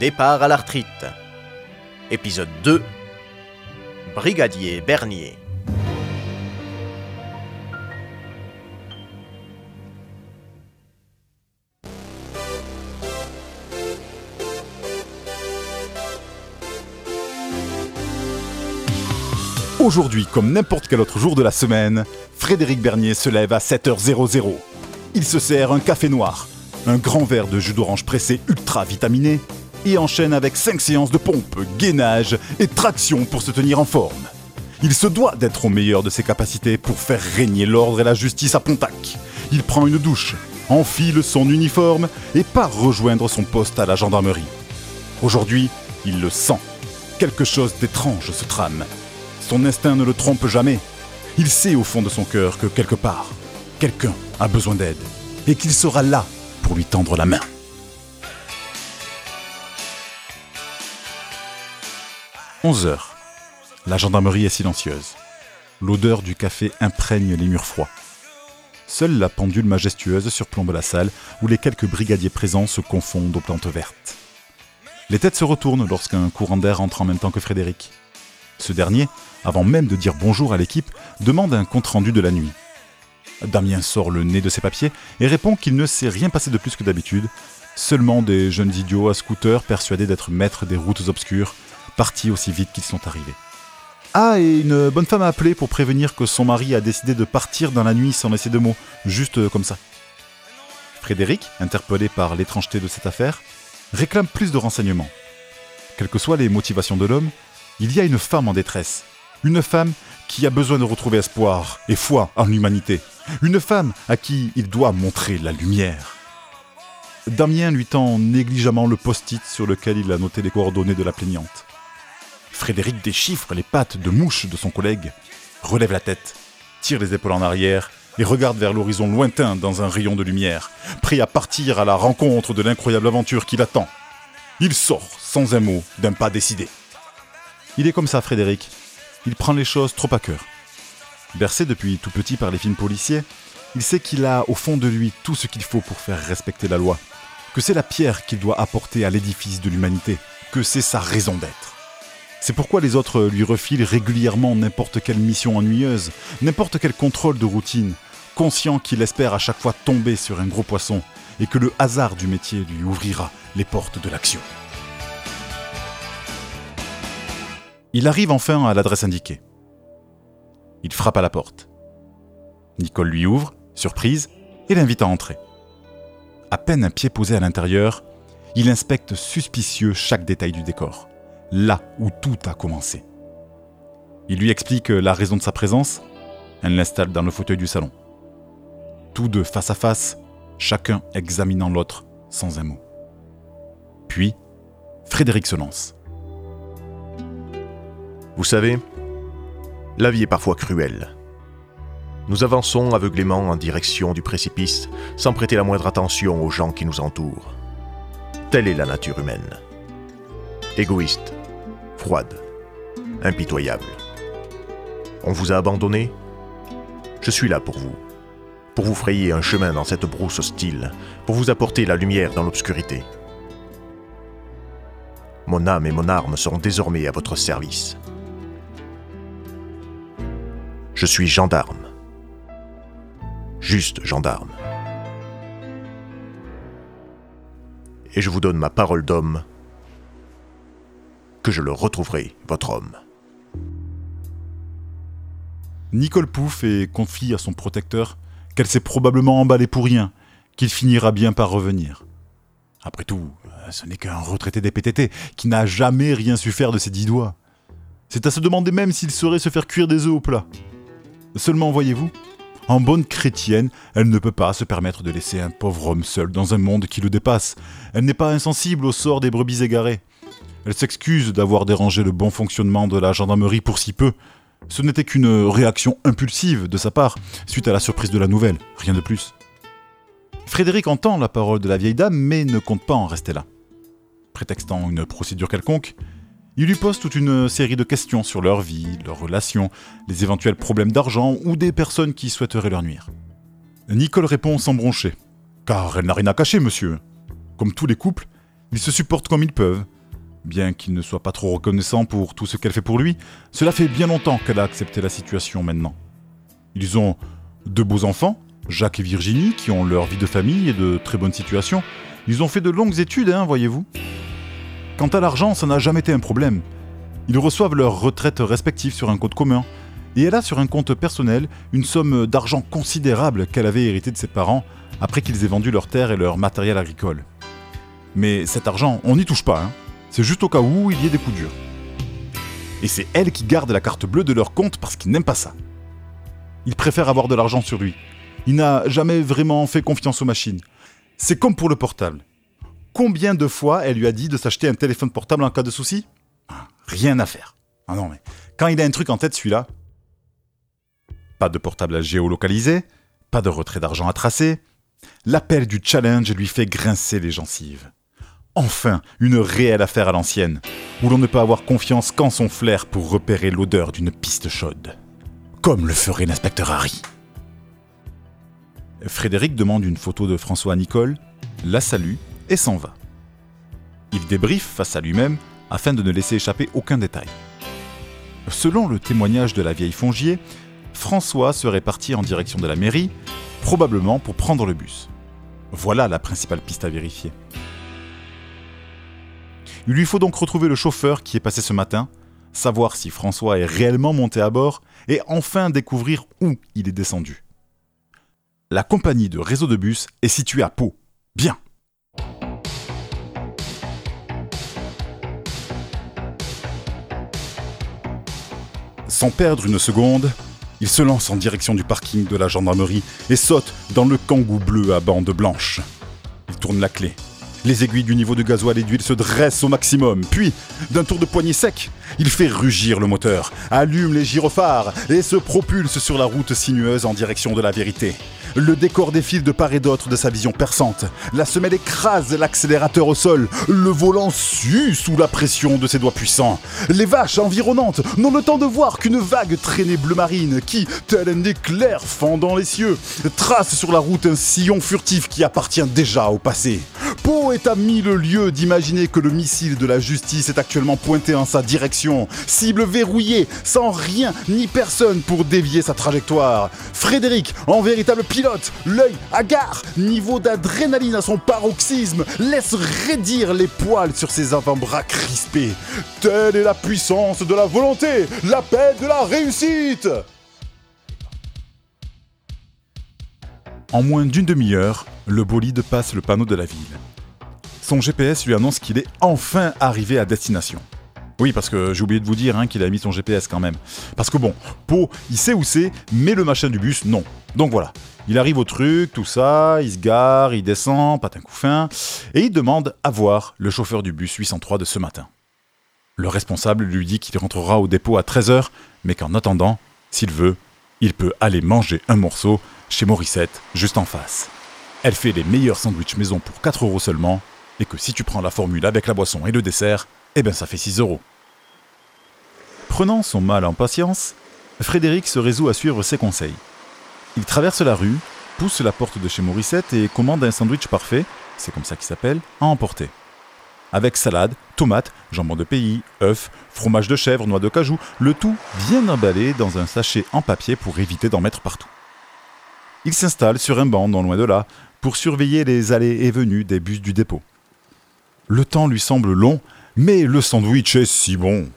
Départ à l'arthrite. Épisode 2 Brigadier Bernier. Aujourd'hui, comme n'importe quel autre jour de la semaine, Frédéric Bernier se lève à 7h00. Il se sert un café noir, un grand verre de jus d'orange pressé ultra vitaminé et enchaîne avec 5 séances de pompe, gainage et traction pour se tenir en forme. Il se doit d'être au meilleur de ses capacités pour faire régner l'ordre et la justice à Pontac. Il prend une douche, enfile son uniforme et part rejoindre son poste à la gendarmerie. Aujourd'hui, il le sent. Quelque chose d'étrange se trame. Son instinct ne le trompe jamais. Il sait au fond de son cœur que quelque part, quelqu'un a besoin d'aide et qu'il sera là pour lui tendre la main. 11 heures. La gendarmerie est silencieuse. L'odeur du café imprègne les murs froids. Seule la pendule majestueuse surplombe la salle où les quelques brigadiers présents se confondent aux plantes vertes. Les têtes se retournent lorsqu'un courant d'air entre en même temps que Frédéric. Ce dernier, avant même de dire bonjour à l'équipe, demande un compte-rendu de la nuit. Damien sort le nez de ses papiers et répond qu'il ne s'est rien passé de plus que d'habitude, seulement des jeunes idiots à scooter persuadés d'être maîtres des routes obscures partis aussi vite qu'ils sont arrivés. Ah, et une bonne femme a appelé pour prévenir que son mari a décidé de partir dans la nuit sans laisser de mots, juste comme ça. Frédéric, interpellé par l'étrangeté de cette affaire, réclame plus de renseignements. Quelles que soient les motivations de l'homme, il y a une femme en détresse. Une femme qui a besoin de retrouver espoir et foi en l'humanité. Une femme à qui il doit montrer la lumière. Damien lui tend négligemment le post-it sur lequel il a noté les coordonnées de la plaignante. Frédéric déchiffre les pattes de mouche de son collègue, relève la tête, tire les épaules en arrière et regarde vers l'horizon lointain dans un rayon de lumière, prêt à partir à la rencontre de l'incroyable aventure qui l'attend. Il sort, sans un mot, d'un pas décidé. Il est comme ça, Frédéric. Il prend les choses trop à cœur. Bercé depuis tout petit par les films policiers, il sait qu'il a au fond de lui tout ce qu'il faut pour faire respecter la loi, que c'est la pierre qu'il doit apporter à l'édifice de l'humanité, que c'est sa raison d'être. C'est pourquoi les autres lui refilent régulièrement n'importe quelle mission ennuyeuse, n'importe quel contrôle de routine, conscient qu'il espère à chaque fois tomber sur un gros poisson et que le hasard du métier lui ouvrira les portes de l'action. Il arrive enfin à l'adresse indiquée. Il frappe à la porte. Nicole lui ouvre, surprise, et l'invite à entrer. À peine un pied posé à l'intérieur, il inspecte suspicieux chaque détail du décor là où tout a commencé. Il lui explique la raison de sa présence, elle l'installe dans le fauteuil du salon. Tous deux face à face, chacun examinant l'autre sans un mot. Puis, Frédéric se lance. Vous savez, la vie est parfois cruelle. Nous avançons aveuglément en direction du précipice sans prêter la moindre attention aux gens qui nous entourent. Telle est la nature humaine. Égoïste, froide, impitoyable. On vous a abandonné? Je suis là pour vous, pour vous frayer un chemin dans cette brousse hostile, pour vous apporter la lumière dans l'obscurité. Mon âme et mon arme seront désormais à votre service. Je suis gendarme. Juste gendarme. Et je vous donne ma parole d'homme que je le retrouverai, votre homme. Nicole Pouf et confie à son protecteur qu'elle s'est probablement emballée pour rien, qu'il finira bien par revenir. Après tout, ce n'est qu'un retraité des PTT qui n'a jamais rien su faire de ses dix doigts. C'est à se demander même s'il saurait se faire cuire des œufs au plat. Seulement, voyez-vous, en bonne chrétienne, elle ne peut pas se permettre de laisser un pauvre homme seul dans un monde qui le dépasse. Elle n'est pas insensible au sort des brebis égarées. Elle s'excuse d'avoir dérangé le bon fonctionnement de la gendarmerie pour si peu. Ce n'était qu'une réaction impulsive de sa part, suite à la surprise de la nouvelle, rien de plus. Frédéric entend la parole de la vieille dame, mais ne compte pas en rester là. Prétextant une procédure quelconque, il lui pose toute une série de questions sur leur vie, leurs relations, les éventuels problèmes d'argent ou des personnes qui souhaiteraient leur nuire. Nicole répond sans broncher, car elle n'a rien à cacher, monsieur. Comme tous les couples, Ils se supportent comme ils peuvent. Bien qu'il ne soit pas trop reconnaissant pour tout ce qu'elle fait pour lui, cela fait bien longtemps qu'elle a accepté la situation maintenant. Ils ont deux beaux enfants, Jacques et Virginie, qui ont leur vie de famille et de très bonnes situations. Ils ont fait de longues études, hein, voyez-vous. Quant à l'argent, ça n'a jamais été un problème. Ils reçoivent leurs retraites respectives sur un compte commun. Et elle a sur un compte personnel une somme d'argent considérable qu'elle avait hérité de ses parents après qu'ils aient vendu leurs terres et leur matériel agricole. Mais cet argent, on n'y touche pas, hein. C'est juste au cas où il y ait des coups durs. Et c'est elle qui garde la carte bleue de leur compte parce qu'ils n'aiment pas ça. Il préfère avoir de l'argent sur lui. Il n'a jamais vraiment fait confiance aux machines. C'est comme pour le portable. Combien de fois elle lui a dit de s'acheter un téléphone portable en cas de souci? Rien à faire. Ah non, mais quand il a un truc en tête, celui-là. Pas de portable à géolocaliser, pas de retrait d'argent à tracer. L'appel du challenge lui fait grincer les gencives. Enfin, une réelle affaire à l'ancienne, où l'on ne peut avoir confiance qu'en son flair pour repérer l'odeur d'une piste chaude. Comme le ferait l'inspecteur Harry. Frédéric demande une photo de François à Nicole, la salue et s'en va. Il débriefe face à lui-même afin de ne laisser échapper aucun détail. Selon le témoignage de la vieille Fongier, François serait parti en direction de la mairie, probablement pour prendre le bus. Voilà la principale piste à vérifier. Il lui faut donc retrouver le chauffeur qui est passé ce matin, savoir si François est réellement monté à bord et enfin découvrir où il est descendu. La compagnie de réseau de bus est située à Pau. Bien. Sans perdre une seconde, il se lance en direction du parking de la gendarmerie et saute dans le kangou bleu à bande blanche. Il tourne la clé, les aiguilles du niveau de gasoil et d'huile se dressent au maximum. Puis, d'un tour de poignet sec, il fait rugir le moteur, allume les gyrophares et se propulse sur la route sinueuse en direction de la vérité. Le décor défile de part et d'autre de sa vision perçante. La semelle écrase l'accélérateur au sol. Le volant sue sous la pression de ses doigts puissants. Les vaches environnantes n'ont le temps de voir qu'une vague traînée bleu marine qui, tel un éclair fendant les cieux, trace sur la route un sillon furtif qui appartient déjà au passé. Poe est à mille lieues d'imaginer que le missile de la justice est actuellement pointé en sa direction, cible verrouillée, sans rien ni personne pour dévier sa trajectoire. Frédéric, en véritable pilote, l'œil hagard, niveau d'adrénaline à son paroxysme, laisse raidir les poils sur ses avant-bras crispés. Telle est la puissance de la volonté, la paix de la réussite En moins d'une demi-heure, le bolide passe le panneau de la ville. Son GPS lui annonce qu'il est enfin arrivé à destination. Oui, parce que j'ai oublié de vous dire hein, qu'il a mis son GPS quand même. Parce que bon, Pau, il sait où c'est, mais le machin du bus, non. Donc voilà, il arrive au truc, tout ça, il se gare, il descend, patin coup fin, et il demande à voir le chauffeur du bus 803 de ce matin. Le responsable lui dit qu'il rentrera au dépôt à 13h, mais qu'en attendant, s'il veut, il peut aller manger un morceau chez Morissette, juste en face. Elle fait les meilleurs sandwichs maison pour 4 euros seulement, et que si tu prends la formule avec la boisson et le dessert, eh ben ça fait 6 euros. Prenant son mal en patience, Frédéric se résout à suivre ses conseils. Il traverse la rue, pousse la porte de chez Morissette et commande un sandwich parfait, c'est comme ça qu'il s'appelle, à emporter. Avec salade, tomates, jambon de pays, œufs, fromage de chèvre, noix de cajou, le tout bien emballé dans un sachet en papier pour éviter d'en mettre partout. Il s'installe sur un banc non loin de là pour surveiller les allées et venues des bus du dépôt. Le temps lui semble long, mais le sandwich est si bon.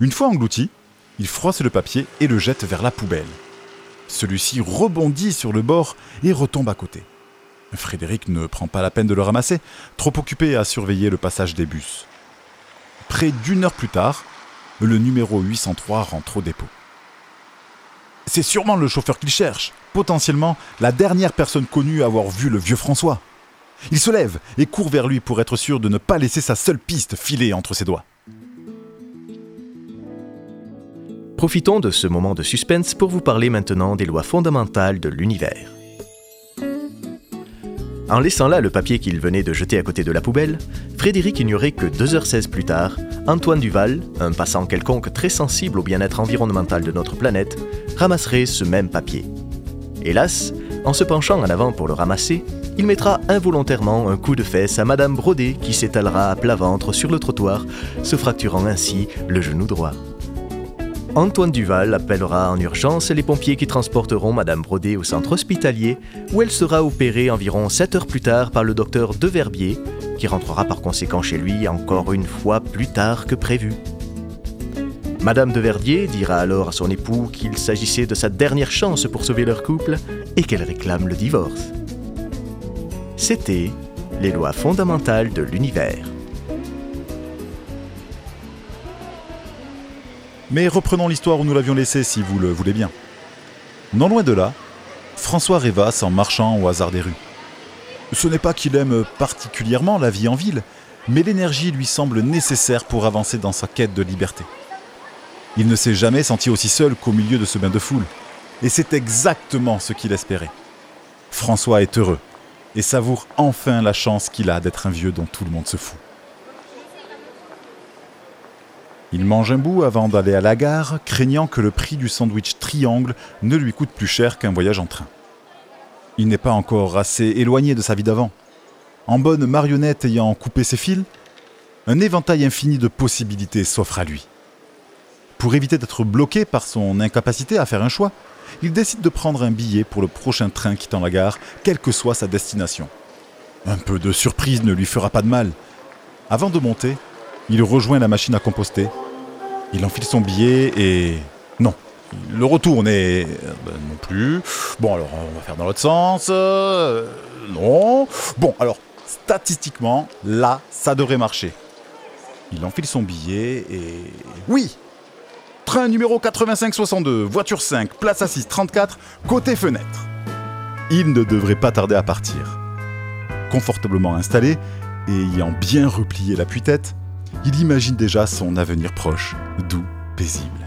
Une fois englouti, il froisse le papier et le jette vers la poubelle. Celui-ci rebondit sur le bord et retombe à côté. Frédéric ne prend pas la peine de le ramasser, trop occupé à surveiller le passage des bus. Près d'une heure plus tard, le numéro 803 rentre au dépôt. C'est sûrement le chauffeur qu'il cherche, potentiellement la dernière personne connue à avoir vu le vieux François. Il se lève et court vers lui pour être sûr de ne pas laisser sa seule piste filer entre ses doigts. Profitons de ce moment de suspense pour vous parler maintenant des lois fondamentales de l'univers. En laissant là le papier qu'il venait de jeter à côté de la poubelle, Frédéric ignorait que 2h16 plus tard, Antoine Duval, un passant quelconque très sensible au bien-être environnemental de notre planète, ramasserait ce même papier. Hélas, en se penchant en avant pour le ramasser, il mettra involontairement un coup de fesse à Madame Brodet qui s'étalera à plat ventre sur le trottoir, se fracturant ainsi le genou droit. Antoine Duval appellera en urgence les pompiers qui transporteront Madame Brodet au centre hospitalier, où elle sera opérée environ 7 heures plus tard par le docteur Deverbier, qui rentrera par conséquent chez lui encore une fois plus tard que prévu. Madame Deverdier dira alors à son époux qu'il s'agissait de sa dernière chance pour sauver leur couple et qu'elle réclame le divorce. C'était les lois fondamentales de l'univers. Mais reprenons l'histoire où nous l'avions laissée si vous le voulez bien. Non loin de là, François rêvasse en marchant au hasard des rues. Ce n'est pas qu'il aime particulièrement la vie en ville, mais l'énergie lui semble nécessaire pour avancer dans sa quête de liberté. Il ne s'est jamais senti aussi seul qu'au milieu de ce bain de foule, et c'est exactement ce qu'il espérait. François est heureux et savoure enfin la chance qu'il a d'être un vieux dont tout le monde se fout. Il mange un bout avant d'aller à la gare, craignant que le prix du sandwich triangle ne lui coûte plus cher qu'un voyage en train. Il n'est pas encore assez éloigné de sa vie d'avant. En bonne marionnette ayant coupé ses fils, un éventail infini de possibilités s'offre à lui. Pour éviter d'être bloqué par son incapacité à faire un choix, il décide de prendre un billet pour le prochain train quittant la gare, quelle que soit sa destination. Un peu de surprise ne lui fera pas de mal. Avant de monter, il rejoint la machine à composter il enfile son billet et... Non. Il le retourne et... Ben, non plus. Bon alors on va faire dans l'autre sens. Euh, non. Bon alors, statistiquement, là, ça devrait marcher. Il enfile son billet et... Oui Train numéro 8562, voiture 5, place assise 34, côté fenêtre. Il ne devrait pas tarder à partir. Confortablement installé et ayant bien replié la tête il imagine déjà son avenir proche, doux, paisible.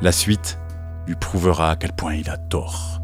La suite lui prouvera à quel point il a tort.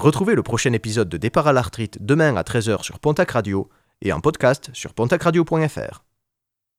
Retrouvez le prochain épisode de Départ à l'arthrite demain à 13h sur Pontac Radio et en podcast sur pontacradio.fr.